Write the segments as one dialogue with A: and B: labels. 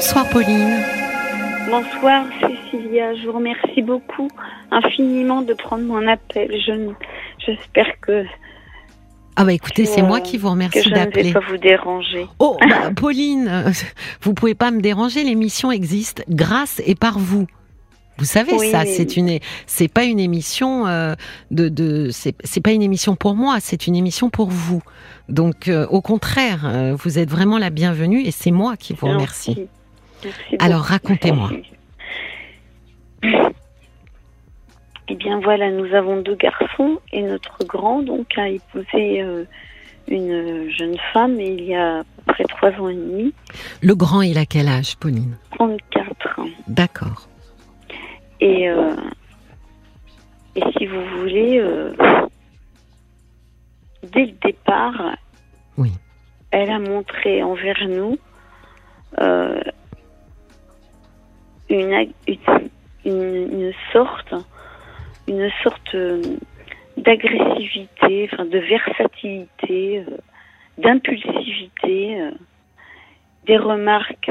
A: Bonsoir Pauline.
B: Bonsoir Cécilia, je vous remercie beaucoup infiniment de prendre mon appel. Je, j'espère que
A: ah bah écoutez, c'est moi qui vous remercie d'appeler.
B: Je ne vais pas vous déranger.
A: Oh bah, Pauline, vous pouvez pas me déranger. L'émission existe grâce et par vous. Vous savez ça, c'est une, c'est pas une émission euh, de, de c'est pas une émission pour moi, c'est une émission pour vous. Donc euh, au contraire, euh, vous êtes vraiment la bienvenue et c'est moi qui vous remercie. Alors racontez-moi.
B: Eh bien voilà, nous avons deux garçons et notre grand donc a épousé une jeune femme il y a à peu près trois ans et demi.
A: Le grand il a quel âge, Pauline?
B: 34 ans.
A: D'accord.
B: Et, euh, et si vous voulez, euh, dès le départ,
A: oui.
B: elle a montré envers nous euh, une, sorte, une sorte d'agressivité, enfin de versatilité, d'impulsivité, des remarques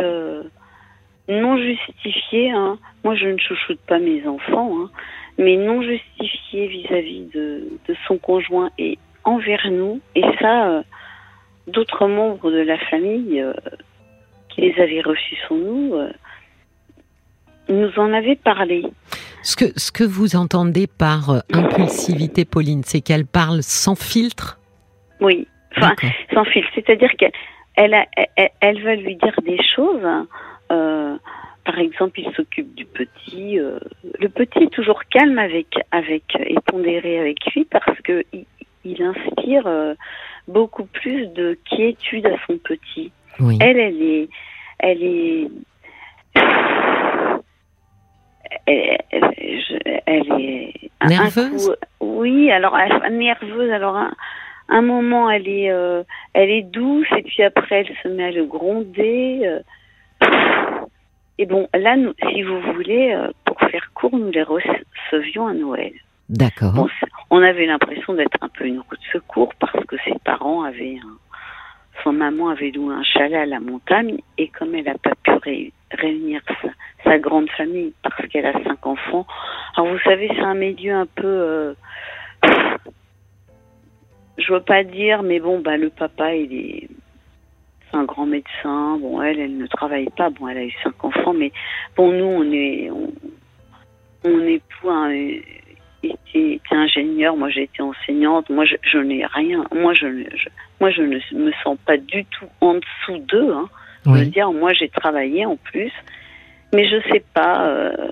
B: non justifiées. Hein, moi, je ne chouchoute pas mes enfants, hein, mais non justifié vis-à-vis de, son conjoint et envers nous. Et ça, euh, d'autres membres de la famille euh, qui les avaient reçus sur nous euh, nous en avaient parlé.
A: Ce que, ce que vous entendez par impulsivité, Pauline, c'est qu'elle parle sans filtre?
B: Oui, enfin, sans filtre. C'est-à-dire qu'elle elle, elle, va lui dire des choses. Euh, par exemple, il s'occupe du petit. Euh, le petit est toujours calme avec, avec et pondéré avec lui parce que il, inspire euh, beaucoup plus de quiétude à son petit. Elle, elle est, elle est, elle, est
A: nerveuse?
B: oui, alors nerveuse. Alors un, un moment, elle est, euh, elle est douce et puis après, elle se met à le gronder. Et bon, là, nous, si vous voulez, euh, pour faire court, nous les recevions à Noël.
A: D'accord.
B: on avait l'impression d'être un peu une roue de secours parce que ses parents avaient un, son maman avait loué un chalet à la montagne et comme elle n'a pas pu réunir sa, grande famille parce qu'elle a cinq enfants, alors vous savez c'est un milieu un peu, euh, je veux pas dire, mais bon bah le papa il est c'est un grand médecin. Bon, elle, elle ne travaille pas. Bon, elle a eu cinq enfants, mais bon, nous, on est, on, est un, était, ingénieur, moi j'ai été enseignante, moi je, n'ai rien, moi je, moi je ne me sens pas du tout en dessous d'eux. Hein. Je veux dire, moi j'ai travaillé en plus, mais je sais pas. Euh,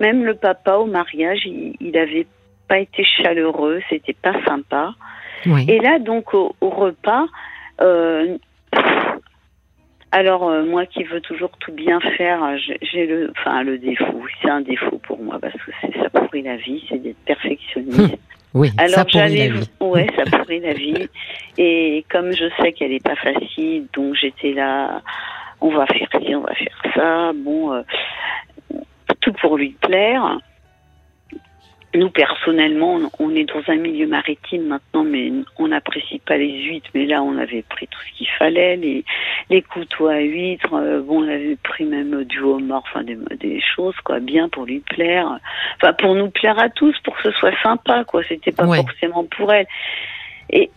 B: même le papa au mariage, il, il avait pas été chaleureux, c'était pas sympa. Et là donc au, au repas, euh, alors euh, moi qui veux toujours tout bien faire, j'ai le, enfin le défaut. C'est un défaut pour moi parce que ça pourrit la vie, c'est d'être perfectionniste. Hum,
A: oui, Alors, ça pourrit la vie.
B: Ouais, ça pourrit la vie. Et comme je sais qu'elle est pas facile, donc j'étais là. On va faire ci, on va faire ça. Bon, euh, tout pour lui plaire. Nous, personnellement, on est dans un milieu maritime maintenant, mais on n'apprécie pas les huîtres. Mais là, on avait pris tout ce qu'il fallait, les, les couteaux à huîtres. Euh, bon, on avait pris même du homard, enfin des, des, choses, quoi, bien pour lui plaire. Enfin, pour nous plaire à tous, pour que ce soit sympa, quoi. C'était pas forcément pour elle. Et,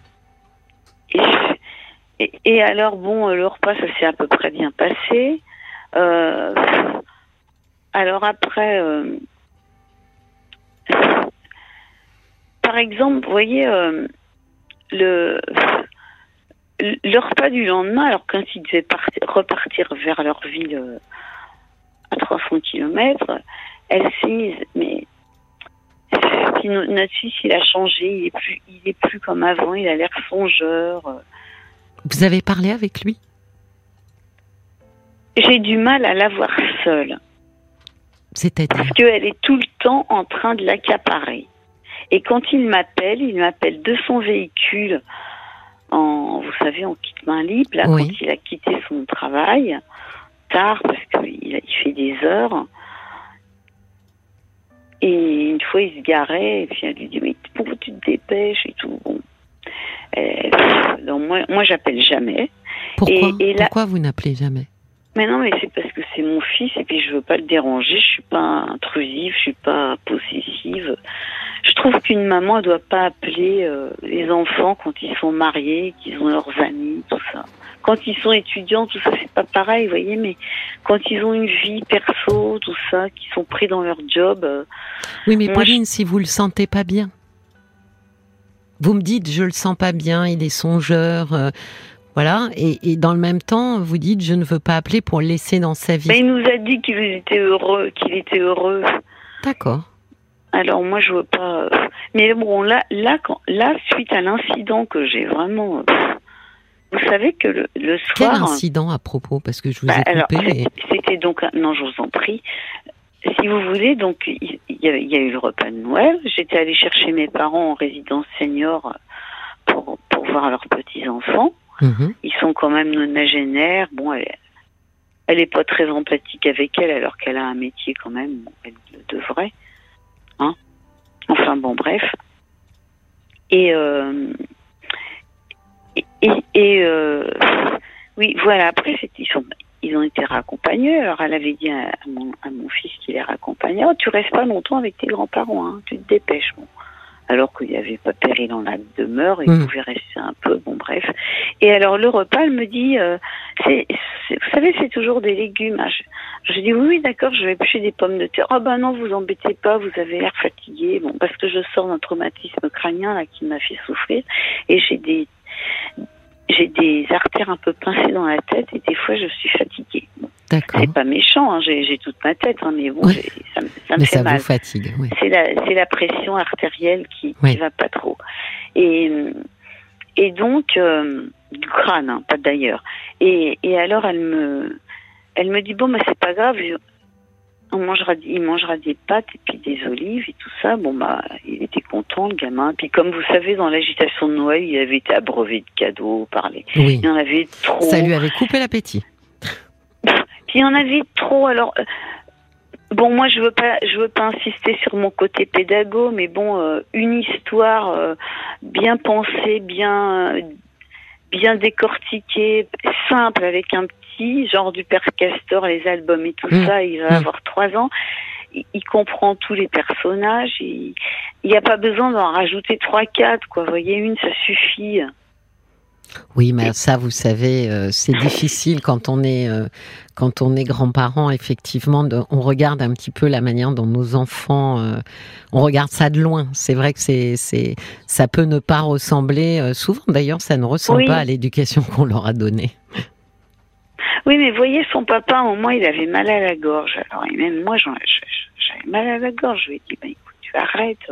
B: et, et, alors, bon, le repas, ça s'est à peu près bien passé. Euh, alors après... Euh, par exemple, vous voyez, euh, le, le repas du lendemain, alors quand ils devaient repartir vers leur ville euh, à 300 km, elle s'est mise, mais notre fils, il a changé, il est plus, il est plus comme avant, il a l'air songeur.
A: Vous avez parlé avec lui?
B: J'ai du mal à l'avoir seule.
A: C'est-à-dire
B: Parce qu'elle est tout le temps en train de l'accaparer. Et quand il m'appelle, il m'appelle de son véhicule en, vous savez, en kit main libre, là, quand il a quitté son travail, tard, parce qu'il il fait des heures. Et une fois, il se garait, et puis elle lui dit, mais pourquoi tu te dépêches et tout? Bon. donc moi, moi j'appelle jamais.
A: Pourquoi, et, Pourquoi vous n'appelez jamais?
B: Mais non, mais c'est parce c'est mon fils et puis je veux pas le déranger. Je suis pas intrusive, je suis pas possessive. Je trouve qu'une maman ne doit pas appeler euh, les enfants quand ils sont mariés, qu'ils ont leurs amis, tout ça. Quand ils sont étudiants, tout ça, c'est pas pareil, vous voyez, mais quand ils ont une vie perso, tout ça, qui sont pris dans leur job. Euh,
A: oui, mais Pauline, si vous le sentez pas bien, vous me dites, je le sens pas bien, il est songeur. Euh, voilà, et, dans le même temps, vous dites, je ne veux pas appeler pour le laisser dans sa vie.
B: Mais il nous a dit qu'il était heureux, qu'il était heureux.
A: D'accord.
B: Alors moi, je veux pas. Mais bon, là, là, quand, là, suite à l'incident que j'ai vraiment. Vous savez que le, le soir.
A: Quel incident à propos? Parce que je vous ai bah, coupé.
B: C'était donc. Non, je vous en prie. Si vous voulez, donc il y, a, eu le repas de Noël. J'étais allée chercher mes parents en résidence senior pour, pour voir leurs petits enfants. Mhm. Ils sont quand même nonagénaires. Bon, elle, elle est pas très empathique avec elle alors qu'elle a un métier quand même. elle le devrait. Hein enfin bon, bref. Et euh, et, et euh, oui, voilà. Après, ils sont ils ont été raccompagnés. Alors, elle avait dit à, mon, à mon, fils qu'il les raccompagnait. Oh, tu restes pas longtemps avec tes grands-parents, hein, tu te dépêches. Alors qu'il n'y avait pas péril dans la demeure, il hmm. pouvait rester un peu, bon bref. Et alors le repas, elle me dit, euh, c'est, vous savez, c'est toujours des légumes. Ah, je, je dis oui, oui d'accord, je vais pêcher des pommes de terre. Ah ben non, vous embêtez pas, vous avez l'air fatigué. Bon, parce que je sors d'un traumatisme crânien là qui m'a fait souffrir et j'ai des j'ai des artères un peu pincées dans la tête et des fois je suis fatiguée. C'est pas méchant, hein, j'ai toute ma tête, hein, mais bon, ça, ça, me fait mal.
A: Vous fatigue. Oui.
B: C'est la, la pression artérielle qui, qui va pas trop. Et, et donc euh, du crâne, hein, pas d'ailleurs. Et, et alors elle me, elle me dit bon, mais c'est pas grave, on mangera, il mangera des pâtes et puis des olives et tout ça. Bon bah, il était content le gamin. Puis comme vous savez, dans l'agitation de Noël, il avait été abreuvé de cadeaux, parler.
A: Oui.
B: Il en avait trop.
A: Ça lui avait coupé l'appétit.
B: Puis il y en avait trop. Alors euh, bon, moi je veux pas, je veux pas insister sur mon côté pédago, mais bon, euh, une histoire euh, bien pensée, bien bien décortiquée, simple avec un genre du Père Castor, les albums et tout mmh. ça, il va mmh. avoir trois ans. Il, comprend tous les personnages. Il n'y a pas besoin d'en rajouter trois, quatre, quoi. Vous voyez, une, ça suffit.
A: Oui, mais ça, vous savez, euh, c'est difficile quand on est euh, quand on est grand-parent. Effectivement, on regarde un petit peu la manière dont nos enfants, euh, on regarde ça de loin. C'est vrai que c'est c'est ça peut ne pas ressembler. souvent, d'ailleurs, ça ne ressemble pas à l'éducation qu'on leur a donnée.
B: Oui, mais voyez, son papa, au moins, il avait mal à la gorge. Alors, et même moi, j'avais mal à la gorge. Je lui ai dit, bah, écoute, tu arrêtes,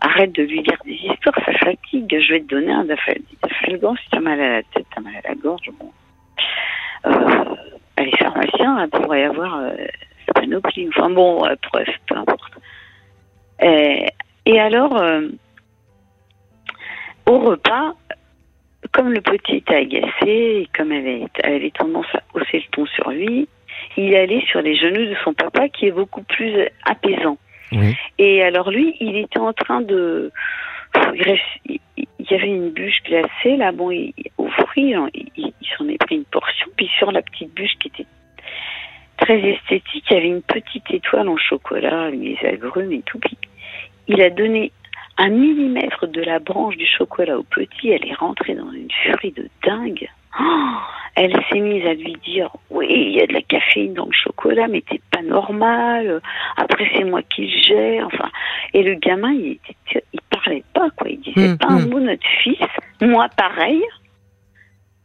B: arrête de lui dire des histoires, ça fatigue. Je vais te donner un dafalgan si t'as mal à la tête, t'as mal à la gorge. Bon. Euh, les pharmaciens, elle pourrait avoir euh, panoplie. Enfin bon, euh, bref, peu importe. Et, et alors, euh, au repas, comme le petit était agacé, et comme elle avait, tendance à hausser le ton sur lui, il allait sur les genoux de son papa qui est beaucoup plus apaisant. Et alors lui, il était en train de... Il y avait une bûche glacée, là, bon, il, au fruit, il, s'en est pris une portion, puis sur la petite bûche qui était très esthétique, il y avait une petite étoile en chocolat, les agrumes et tout, puis il a donné un millimètre de la branche du chocolat au petit, elle est rentrée dans une furie de dingue. Oh, elle s'est mise à lui dire oui, il y a de la caféine dans le chocolat, mais t'es pas normal. Après c'est moi qui le gère. Enfin, et le gamin, il, était, il parlait pas quoi. Il disait hum, pas un hum. mot notre fils. Moi pareil.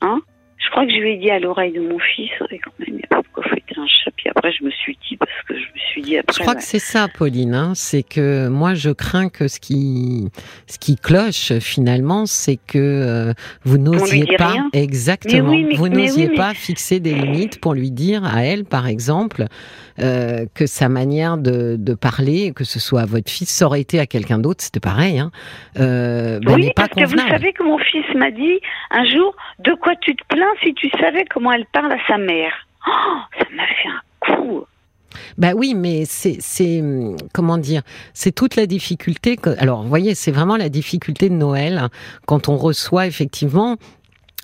B: Hein? Je crois que je lui ai dit à l'oreille de mon fils, quand même, il pourquoi fouetter un chat. Puis après, je me suis dit, parce que je me suis dit après.
A: Je crois que c'est ça, Pauline. Hein, c'est que moi, je crains que ce qui, ce qui cloche finalement, c'est que euh, vous n'osiez pas. Exactement. vous n'osiez pas fixer des limites pour lui dire à elle, par exemple, euh, que sa manière de, de, parler, que ce soit à votre fils, ça aurait été à quelqu'un d'autre, c'était pareil. Hein,
B: euh, ben, oui, parce que vous savez que mon fils m'a dit un jour, de quoi tu te plains si tu savais comment elle parle à sa mère? Oh, ça m'a fait un coup.
A: Ben oui, mais c'est comment dire, c'est toute la difficulté. alors, vous voyez, c'est vraiment la difficulté de Noël quand on reçoit effectivement,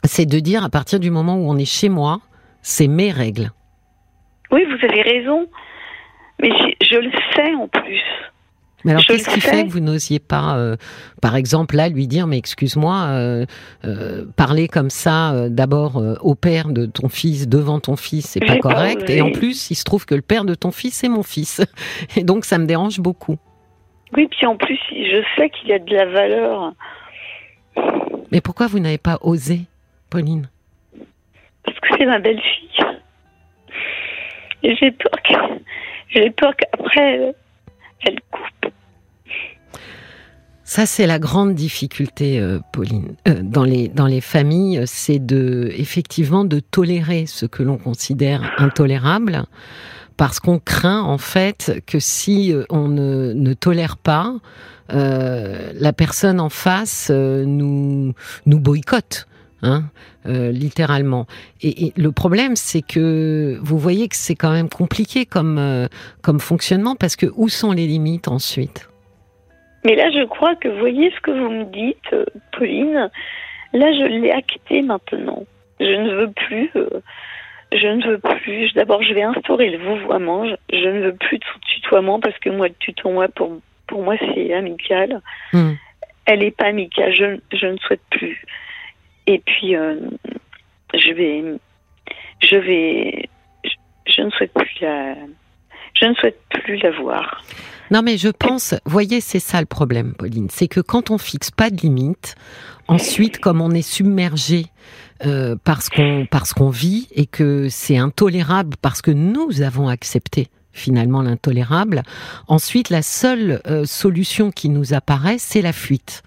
A: c'est de dire à partir du moment où on est chez moi, c'est mes règles.
B: Oui, vous avez raison. Mais je le sais en plus.
A: Mais alors, qu'est-ce qui fait que vous n'osiez pas, euh, par exemple, là, lui dire, mais excuse-moi, euh, euh, parler comme ça, d'abord au père de ton fils, devant ton fils, c'est pas correct. et en plus, il se trouve que le père de ton fils, c'est mon fils. Et donc, ça me dérange beaucoup.
B: Oui, puis en plus, je sais qu'il y a de la valeur.
A: Mais pourquoi vous n'avez pas osé, Pauline?
B: Parce que c'est ma belle-fille. Et j'ai peur j'ai peur qu'après, elle coupe.
A: Ça, c'est la grande difficulté, euh, Pauline, euh, dans les dans les familles, c'est de effectivement de tolérer ce que l'on considère intolérable, parce qu'on craint en fait que si euh, on ne, ne tolère pas, la personne en face nous nous boycotte. Hein, littéralement. Et, le problème, c'est que vous voyez que c'est quand même compliqué comme comme fonctionnement parce que où sont les limites ensuite?
B: Mais là, je crois que voyez ce que vous me dites, euh, Pauline. Là, je l'ai acté maintenant. Je ne veux plus. Euh, je ne veux plus. D'abord, je vais instaurer le vouvoiement. Je, ne veux plus de tutoiement parce que moi, le tutoiement, pour, pour moi, c'est amical. Hmm. Elle n'est pas amicale. Je, je, ne souhaite plus. Et puis, euh, je vais. Je vais. Je, ne souhaite plus la. Je ne souhaite plus la voir.
A: Non, mais je pense, voyez, c'est ça le problème, Pauline, c'est que quand on fixe pas de limite, ensuite, comme on est submergé euh, parce qu'on parce qu'on vit et que c'est intolérable parce que nous avons accepté finalement l'intolérable, ensuite la seule euh, solution qui nous apparaît, c'est la fuite.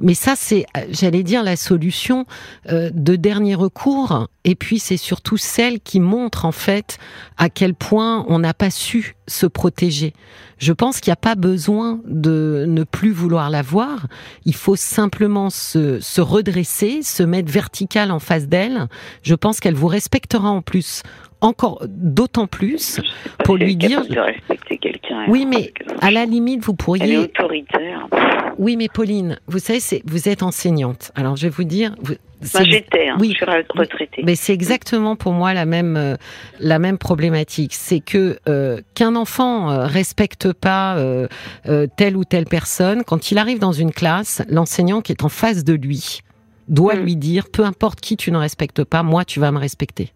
A: Mais ça, c'est, j'allais dire, la solution euh, de dernier recours. Et puis, c'est surtout celle qui montre, en fait, à quel point on n'a pas su se protéger. Je pense qu'il n'y a pas besoin de ne plus vouloir la voir. Il faut simplement se, se redresser, se mettre vertical en face d'elle. Je pense qu'elle vous respectera en plus encore d'autant plus pour lui dire.
B: De respecter quelqu'un.
A: Oui, mais à la limite, vous pourriez. Elle
B: est autoritaire.
A: Oui, mais Pauline, vous savez, c'est vous êtes enseignante. Alors, je vais vous dire. Vous...
B: j'étais, hein, oui, je suis retraitée.
A: Mais c'est exactement pour moi la même euh, la même problématique, c'est que euh, qu'un enfant euh, respecte pas telle ou telle personne, quand il arrive dans une classe, l'enseignant qui est en face de lui doit mm. lui dire, peu importe qui tu ne respectes pas, moi tu vas me respecter.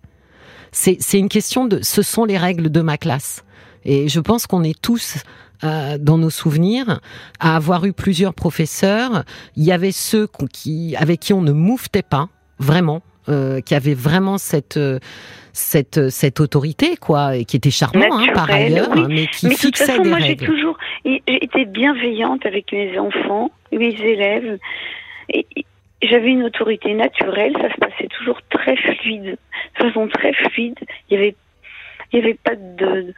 A: C'est une question de, ce sont les règles de ma classe. Et je pense qu'on est tous euh, dans nos souvenirs à avoir eu plusieurs professeurs. Il y avait ceux qui, avec qui on ne mouftait pas, vraiment, euh, qui avaient vraiment cette cette cette autorité quoi et qui était charmant hein, par ailleurs mais qui mais fixait façon, moi,
B: j'ai toujours été bienveillante avec mes enfants mes élèves et j'avais une autorité naturelle ça se passait toujours très fluide de façon très fluide. Il y avait, il y avait pas de.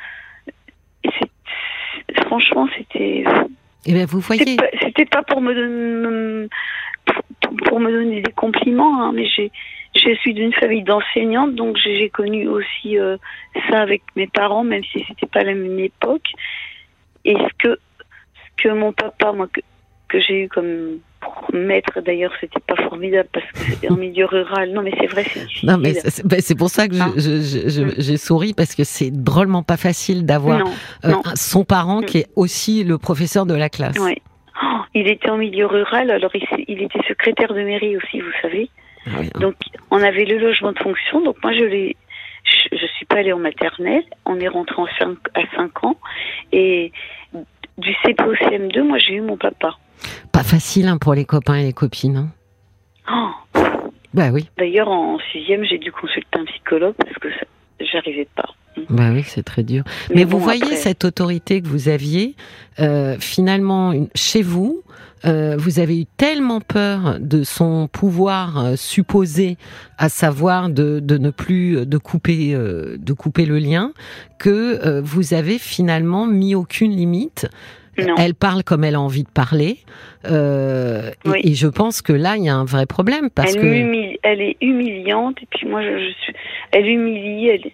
B: Franchement, c'était.
A: Eh bien, vous voyez.
B: C'était pas, pour me donner, pour, me donner des compliments, hein, mais j'ai, je suis d'une famille d'enseignantes, donc j'ai connu aussi euh, ça avec mes parents, même si c'était pas la même époque. Et ce que, ce que mon papa, moi, que, que j'ai eu comme maître d'ailleurs c'était pas formidable parce que c'était en milieu rural. Non mais c'est vrai c'est difficile. Non mais
A: ben, c'est pour ça que hein j'ai souri parce que c'est drôlement pas facile d'avoir euh, son parent qui est aussi le professeur de la classe.
B: Oui. Oh, il était en milieu rural alors il, était secrétaire de mairie aussi vous savez. Ah donc on avait le logement de fonction. Donc moi je l'ai je, suis pas allée en maternelle. On est rentré en 5, à 5 ans. Et du CP au CM2 moi j'ai eu mon papa
A: pas facile hein, pour les copains et les copines. Hein. Oh. Bah oui.
B: D'ailleurs, en sixième, j'ai dû consulter un psychologue parce que j'arrivais pas.
A: Bah oui, c'est très dur. Mais, vous voyez cette autorité que vous aviez, euh, finalement, chez vous, euh, vous avez eu tellement peur de son pouvoir euh, supposé, à savoir de, de, ne plus de couper de couper le lien, que vous avez finalement mis aucune limite. Elle parle comme elle a envie de parler. Euh, et, je pense que là, il y a un vrai problème parce
B: elle
A: que
B: elle est humiliante et puis moi, je, suis, elle humilie. Elle...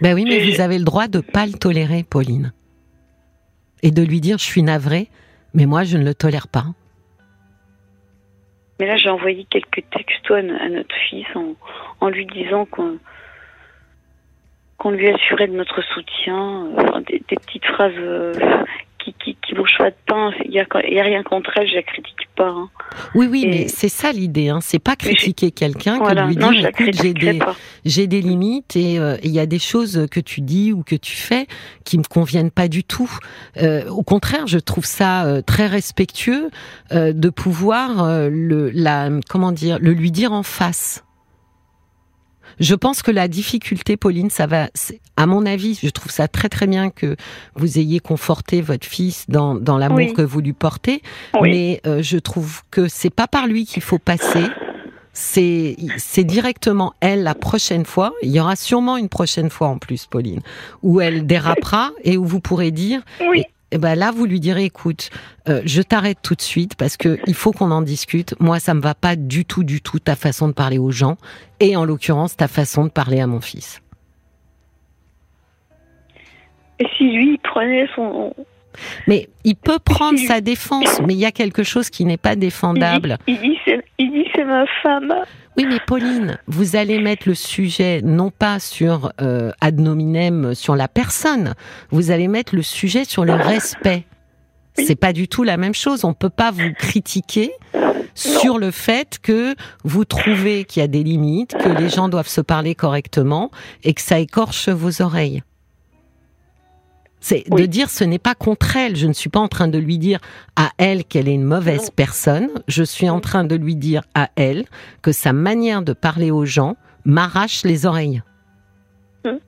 A: Ben oui, mais vous avez le droit de pas le tolérer, Pauline, et de lui dire je suis navrée, mais moi je ne le tolère pas.
B: Mais là, j'ai envoyé quelques textos à, notre fils en, en lui disant qu'on qu'on lui assurait de notre soutien, des, petites phrases qui, qui, qui pas de pain. Il n'y a, a, rien contre elle, je la critique pas. Hein.
A: Oui, oui, mais c'est ça l'idée. Hein. C'est pas critiquer quelqu'un que lui dire écoute, j'ai des, j'ai des limites et euh, il y a des choses que tu dis ou que tu fais qui me conviennent pas du tout. Euh, au contraire, je trouve ça euh, très respectueux de pouvoir le, la, comment dire, le lui dire en face. Je pense que la difficulté, Pauline, ça va, à mon avis, je trouve ça très très bien que vous ayez conforté votre fils dans, dans l'amour que vous lui portez, mais euh, je trouve que c'est pas par lui qu'il faut passer. C'est, c'est directement elle la prochaine fois. Il y aura sûrement une prochaine fois en plus, Pauline, où elle dérapera et où vous pourrez dire, oui. Eh ben là, vous lui direz, écoute, euh, je t'arrête tout de suite parce que il faut qu'on en discute. Moi, ça me va pas du tout, du tout ta façon de parler aux gens et en l'occurrence ta façon de parler à mon fils.
B: Et si lui prenait son
A: mais il peut prendre sa défense, mais il y a quelque chose qui n'est pas défendable.
B: Il dit, il dit c'est ma femme.
A: Oui, mais Pauline, vous allez mettre le sujet non pas sur euh, ad nominem, sur la personne, vous allez mettre le sujet sur le respect. C'est pas du tout la même chose. On peut pas vous critiquer sur le fait que vous trouvez qu'il y a des limites, que les gens doivent se parler correctement et que ça écorche vos oreilles. C'est de dire ce n'est pas contre elle. Je ne suis pas en train de lui dire à elle qu'elle est une mauvaise personne. Je suis en train de lui dire à elle que sa manière de parler aux gens m'arrache les oreilles. Hum.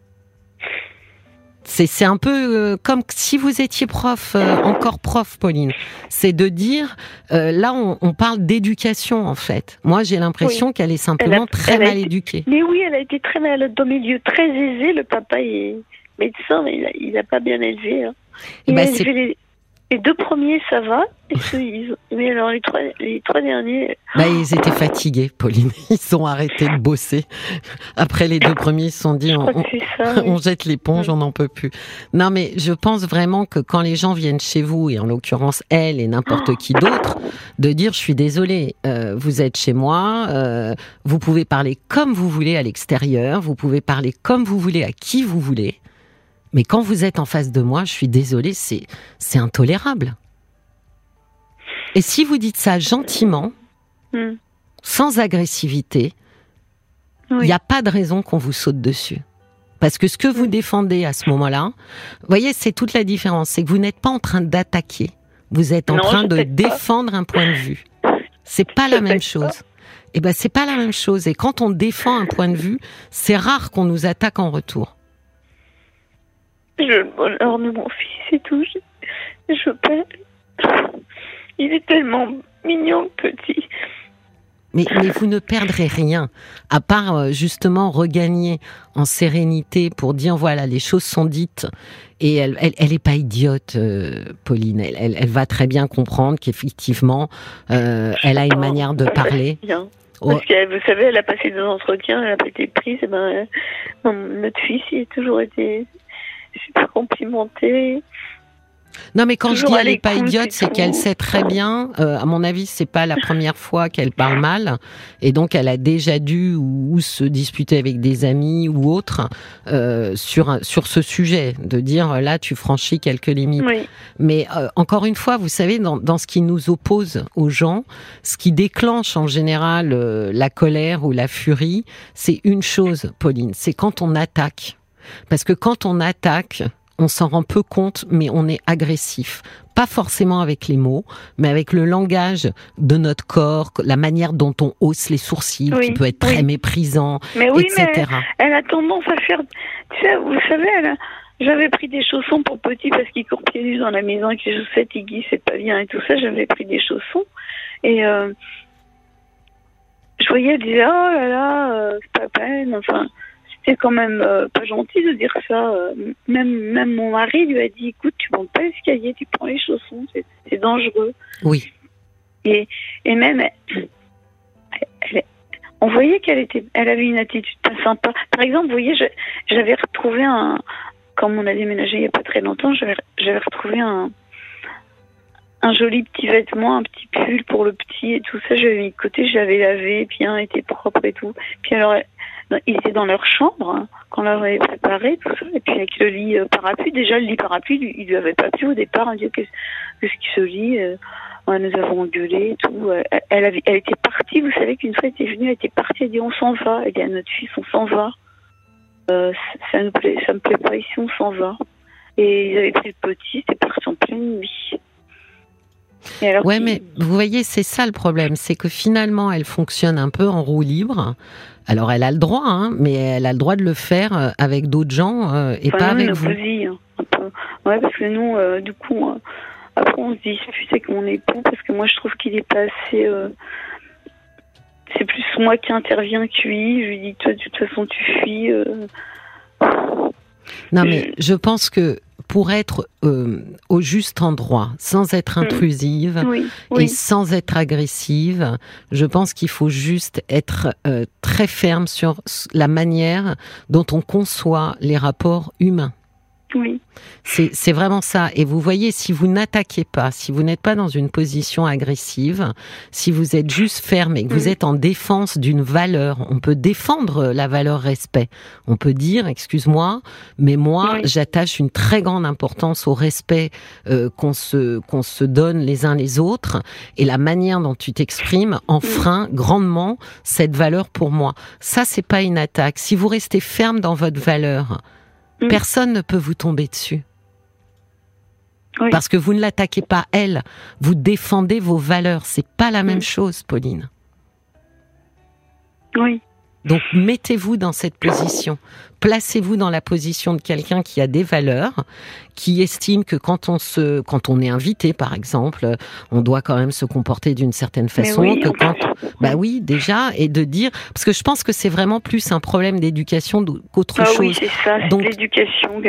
A: C'est un peu euh, comme si vous étiez prof, euh, encore prof, Pauline. C'est de dire, euh, là, on, parle d'éducation en fait. Moi, j'ai l'impression qu'elle est simplement très mal éduquée.
B: Mais oui, elle a été très mal dans milieu très aisé. Le papa est médecin, mais il n'a pas bien élevé. Hein. Eh ben, les, deux premiers, ça va. mais alors les trois, les trois derniers.
A: Bah, ils étaient fatigués, Pauline. Ils ont arrêté de bosser. Après les deux premiers, ils se sont dit on, jette l'éponge, on n'en peut plus. Non, mais je pense vraiment que quand les gens viennent chez vous, et en l'occurrence elle et n'importe qui d'autre, de dire je suis désolée, euh, vous êtes chez moi, euh, vous pouvez parler comme vous voulez à l'extérieur, vous pouvez parler comme vous voulez à qui vous voulez. Mais quand vous êtes en face de moi, je suis désolée, c'est, c'est intolérable. Et si vous dites ça gentiment, hmm. sans agressivité, il n'y a pas de raison qu'on vous saute dessus. Parce que ce que vous hmm. défendez à ce moment-là, vous voyez, c'est toute la différence. C'est que vous n'êtes pas en train d'attaquer. Vous êtes en train de défendre un point de vue. C'est pas la même chose. Eh ben, c'est pas la même chose. Et quand on défend un point de vue, c'est rare qu'on nous attaque en retour
B: je le bonheur de mon fils et tout. Je, je Il est tellement mignon, petit.
A: Mais, mais, vous ne perdrez rien, à part euh, justement regagner en sérénité pour dire voilà, les choses sont dites. Et elle, elle, elle est pas idiote, euh, Pauline. Elle, elle, va très bien comprendre qu'effectivement, euh, elle a une oh, manière de parler.
B: Parce que vous savez, elle a passé des entretiens, elle a été prise. Et ben, notre fils, il a toujours été
A: Non, mais quand je dis elle n'est pas idiote, c'est qu'elle sait très bien. Euh, à mon avis, c'est pas la première fois qu'elle parle mal, et donc elle a déjà dû ou, se disputer avec des amis ou autres euh, sur sur ce sujet, de dire là tu franchis quelques limites. Mais euh, encore une fois, vous savez, dans, dans ce qui nous oppose aux gens, ce qui déclenche en général la colère ou la furie, c'est une chose, Pauline, c'est quand on attaque. Parce que quand on attaque, on s'en rend peu compte, mais on est agressif. Pas forcément avec les mots, mais avec le langage de notre corps, la manière dont on hausse les sourcils, qui peut être très méprisant,
B: mais oui, Mais elle a tendance à faire. Tu sais, vous savez, J'avais pris des chaussons pour petit parce qu'il court pieds nus dans la maison avec les chaussettes, il c'est pas bien et tout ça. J'avais pris des chaussons et euh, je voyais, elle disait oh là là, euh, c'est pas peine. Enfin, c'est quand même euh, pas gentil de dire ça. Euh, même, même mon mari lui a dit écoute, tu montes pas l'escalier, tu prends les chaussons, c'est dangereux.
A: Oui.
B: Et, et même, on voyait qu'elle était, elle avait une attitude pas sympa. Par exemple, vous voyez, j'avais retrouvé un, comme on a déménagé il y a pas très longtemps, j'avais retrouvé un, un joli petit vêtement, un petit pull pour le petit et tout ça. J'avais mis de côté, j'avais lavé, puis un était propre et tout. Puis alors, ils étaient dans leur chambre hein, quand on leur avait préparé tout ça. Et puis avec le lit euh, parapluie, déjà le lit parapluie, il lui avait pas plu au départ. On dit qu'est-ce qui se lit euh, Nous avons engueulé et tout. Elle, avait, elle était partie. Vous savez qu'une fois elle était venue, elle était partie. Elle dit on s'en va. Elle dit à notre fils on s'en va. Euh, ça ne plaît, ça me plaît pas ici, on s'en va. Et ils avaient pris le petit, c'était parti en pleine nuit.
A: ouais, mais vous voyez, c'est ça le problème, c'est que finalement, elle fonctionne un peu en roue libre. Alors, elle a le droit, hein, mais elle a le droit de le faire euh, avec d'autres gens euh, et pas avec vous.
B: Hein, ouais, parce que nous, euh, du coup, après, on se dispute avec mon époux parce que moi, je trouve qu'il est pas assez. c'est plus moi qui interviens que lui. Je lui dis, toi, de toute façon, tu fuis.
A: Non, mais je pense que pour être euh, au juste endroit, sans être mm. intrusive et sans être agressive, je pense qu'il faut juste être euh, très ferme sur la manière dont on conçoit les rapports humains.
B: Oui.
A: C'est vraiment ça. Et vous voyez, si vous n'attaquez pas, si vous n'êtes pas dans une position agressive, si vous êtes juste ferme et que vous mm. êtes en défense d'une valeur, on peut défendre la valeur respect. On peut dire, excuse-moi, mais moi, j'attache une très grande importance au respect euh, qu'on se qu'on se donne les uns les autres et la manière dont tu t'exprimes enfreint mm. grandement cette valeur pour moi. Ça, c'est pas une attaque. Si vous restez ferme dans votre valeur, Mm. Personne ne peut vous tomber dessus. Parce que vous ne l'attaquez pas elle, vous défendez vos valeurs. C'est pas la même mm. chose, Pauline.
B: Oui.
A: Donc mettez-vous dans cette position. Placez-vous dans la position de quelqu'un qui a des valeurs, qui estime que quand on se, quand on est invité, par exemple, on doit quand même se comporter d'une certaine façon.
B: Oui,
A: que quand, bah oui, déjà, et de dire, parce que je pense que c'est vraiment plus un problème d'éducation qu'autre ah chose. Oui,
B: c'est ça, Donc l'éducation.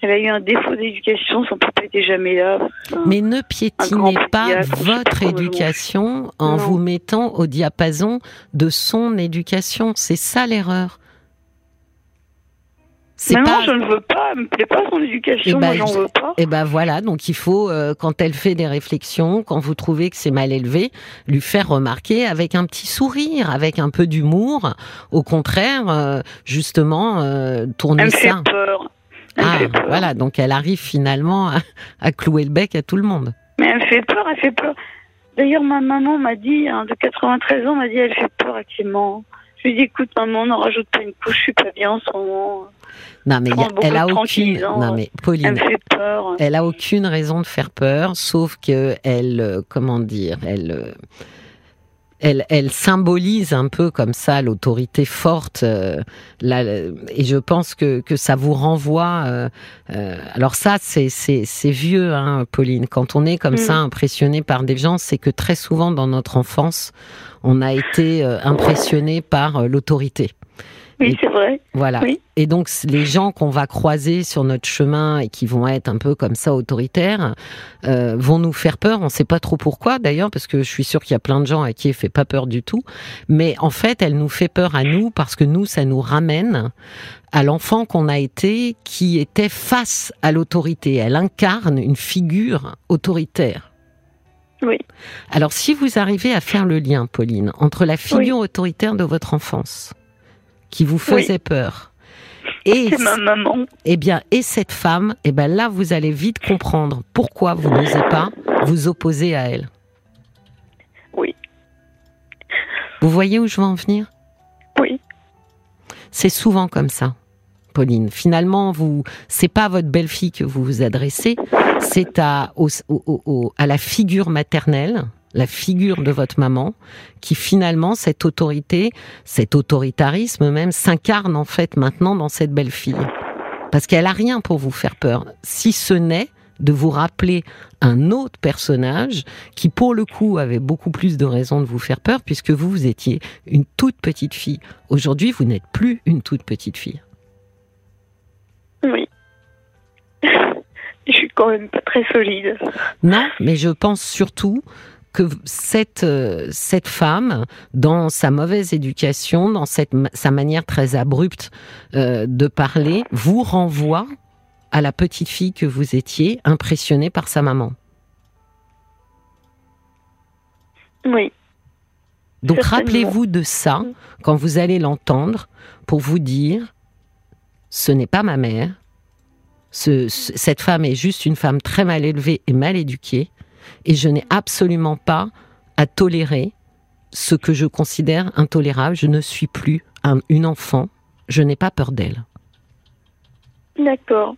B: Elle a eu un défaut d'éducation, son papa était jamais là.
A: Mais ne piétinez pas votre éducation en vous mettant au diapason de son éducation. C'est ça l'erreur.
B: Non, pas... je ne veux pas, elle me plaît pas son éducation, eh ben, j'en veux pas.
A: Et eh ben voilà, donc il faut, euh, quand elle fait des réflexions, quand vous trouvez que c'est mal élevé, lui faire remarquer avec un petit sourire, avec un peu d'humour. Au contraire, euh, justement, euh, tourner
B: elle
A: ça.
B: Fait peur.
A: Ah, voilà, donc elle arrive finalement à, clouer le bec à tout le monde.
B: Mais elle fait peur, elle fait peur. D'ailleurs, ma maman m'a dit, hein, de 93 ans, m'a dit, elle fait peur actuellement. Je lui ai dit, écoute, maman, n'en rajoute pas une couche, je suis pas bien en ce moment.
A: Non, mais elle a aucune. Non, mais Pauline. Elle, fait peur. elle a aucune raison de faire peur, sauf que elle, euh, comment dire, elle euh, elle, elle symbolise un peu comme ça l'autorité forte. Euh, et je pense que, que ça vous renvoie. Euh, euh, alors ça, c'est, vieux, hein, Pauline. Quand on est comme mm. ça impressionné par des gens, c'est que très souvent dans notre enfance, on a été impressionné par l'autorité.
B: Oui, c'est vrai.
A: Voilà. Et donc, les gens qu'on va croiser sur notre chemin et qui vont être un peu comme ça autoritaires euh, vont nous faire peur. On ne sait pas trop pourquoi, d'ailleurs, parce que je suis sûre qu'il y a plein de gens à qui elle fait pas peur du tout. Mais en fait, elle nous fait peur à nous parce que nous, ça nous ramène à l'enfant qu'on a été, qui était face à l'autorité. Elle incarne une figure autoritaire.
B: Oui.
A: Alors, si vous arrivez à faire le lien, Pauline, entre la figure autoritaire de votre enfance qui vous faisait peur.
B: Et ma maman.
A: Eh bien, et cette femme, eh ben là, vous allez vite comprendre pourquoi vous n'osez pas vous opposer à elle.
B: Oui.
A: Vous voyez où je veux en venir?
B: Oui.
A: C'est souvent comme ça, Pauline. Finalement, vous, c'est pas à votre belle-fille que vous vous adressez, c'est à, à la figure maternelle la figure de votre maman, qui finalement, cette autorité, cet autoritarisme même, s'incarne en fait maintenant dans cette belle fille. Parce qu'elle a rien pour vous faire peur, si ce n'est de vous rappeler un autre personnage qui, pour le coup, avait beaucoup plus de raisons de vous faire peur, puisque vous, vous étiez une toute petite fille. Aujourd'hui, vous n'êtes plus une toute petite fille.
B: Oui. Je suis quand même pas très solide.
A: Non, mais je pense surtout que cette, euh, cette femme, dans sa mauvaise éducation, dans cette, sa manière très abrupte euh, de parler, vous renvoie à la petite fille que vous étiez, impressionnée par sa maman.
B: Oui.
A: Donc rappelez-vous de ça quand vous allez l'entendre pour vous dire ce n'est pas ma mère. Ce- ce- cette femme est juste une femme très mal élevée et mal éduquée et je n'ai absolument pas à tolérer ce que je considère intolérable. Je ne suis plus un- une enfant. Je n'ai pas peur d'elle.
B: D'accord.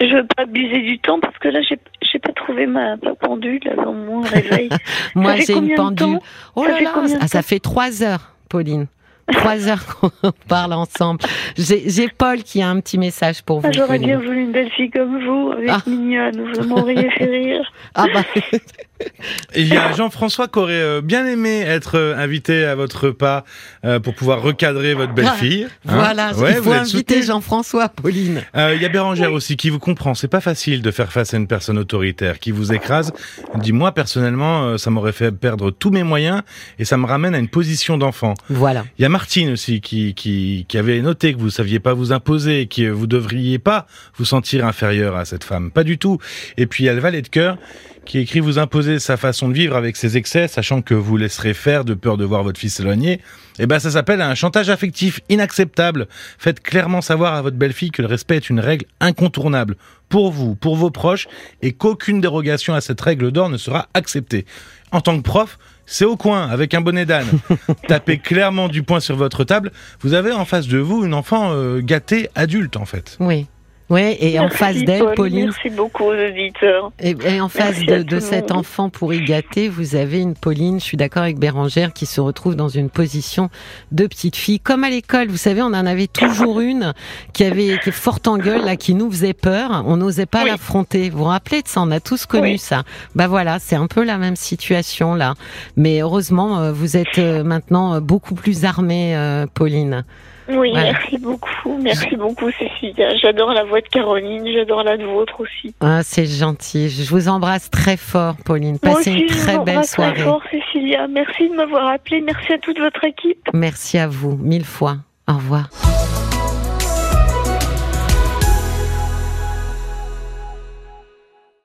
B: Je veux pas abuser du temps parce que là, j'ai j'ai pas trouvé ma, ma pendule avant mon réveil.
A: Moi, j'ai une pendule. Oh
B: Ça
A: là là, ça fait trois heures, Pauline. Trois heures qu'on parle ensemble. J'ai j'ai Paul qui a un petit message pour vous.
B: Ah, J'aurais bien voulu une belle fille comme vous, avec
A: Ah.
B: mignonne. Vous m'auriez fait rire.
A: Ah bah,
C: il y a Jean-François qui aurait euh, bien aimé être euh, invité à votre repas euh, pour pouvoir recadrer votre belle-fille. hein.
A: voilà,
C: Ouais,
A: il
C: vous
A: faut inviter. Jean-François, Pauline.
C: Euh, Il y a Bérangère aussi qui vous comprend. C'est pas facile de faire face à une personne autoritaire qui vous écrase. Elle dit moi personnellement, ça m'aurait fait perdre tous mes moyens et ça me ramène à une position d'enfant.
A: Voilà.
C: Il y a Martine aussi qui, qui, qui avait noté que vous saviez pas vous imposer, que vous devriez pas vous sentir inférieur à cette femme. Pas du tout. Et puis il y a le valet de cœur qui écrit vous imposer sa façon de vivre avec ses excès, sachant que vous laisserez faire de peur de voir votre fils s'éloigner. Eh ben, ça s'appelle un chantage affectif inacceptable. Faites clairement savoir à votre belle-fille que le respect est une règle incontournable pour vous, pour vos proches, et qu'aucune dérogation à cette règle d'or ne sera acceptée. En tant que prof, c'est au coin, avec un bonnet d'âne. Tapez clairement du poing sur votre table. Vous avez en face de vous une enfant euh, gâtée adulte, en fait.
A: Oui. Oui, et en face d'elle,
B: Paul.
A: Pauline,
B: Merci beaucoup aux auditeurs.
A: et, et en face de, de cet enfant pourri gâté, vous avez une Pauline, je suis d'accord avec Bérangère, qui se retrouve dans une position de petite fille. Comme à l'école, vous savez, on en avait toujours une qui avait qui est forte en gueule, là, qui nous faisait peur. On n'osait pas
B: Oui.
A: l'affronter. Vous vous rappelez de ça? On a tous connu
B: Oui.
A: ça. Bah voilà, c'est un peu la même situation là. Mais heureusement, euh, vous êtes euh, maintenant euh, beaucoup plus armée, Pauline.
B: Oui,
A: Voilà.
B: merci beaucoup. Merci beaucoup, Cécilia. J'adore la voix de Caroline. J'adore la vôtre aussi.
A: Ah, c'est gentil. Je vous embrasse très fort, Pauline. Passez
B: aussi,
A: une
B: je
A: très belle
B: embrasse très
A: soirée.
B: fort, Cécilia. Merci de m'avoir appelé. Merci à toute votre équipe.
A: Merci à vous, mille fois. Au revoir.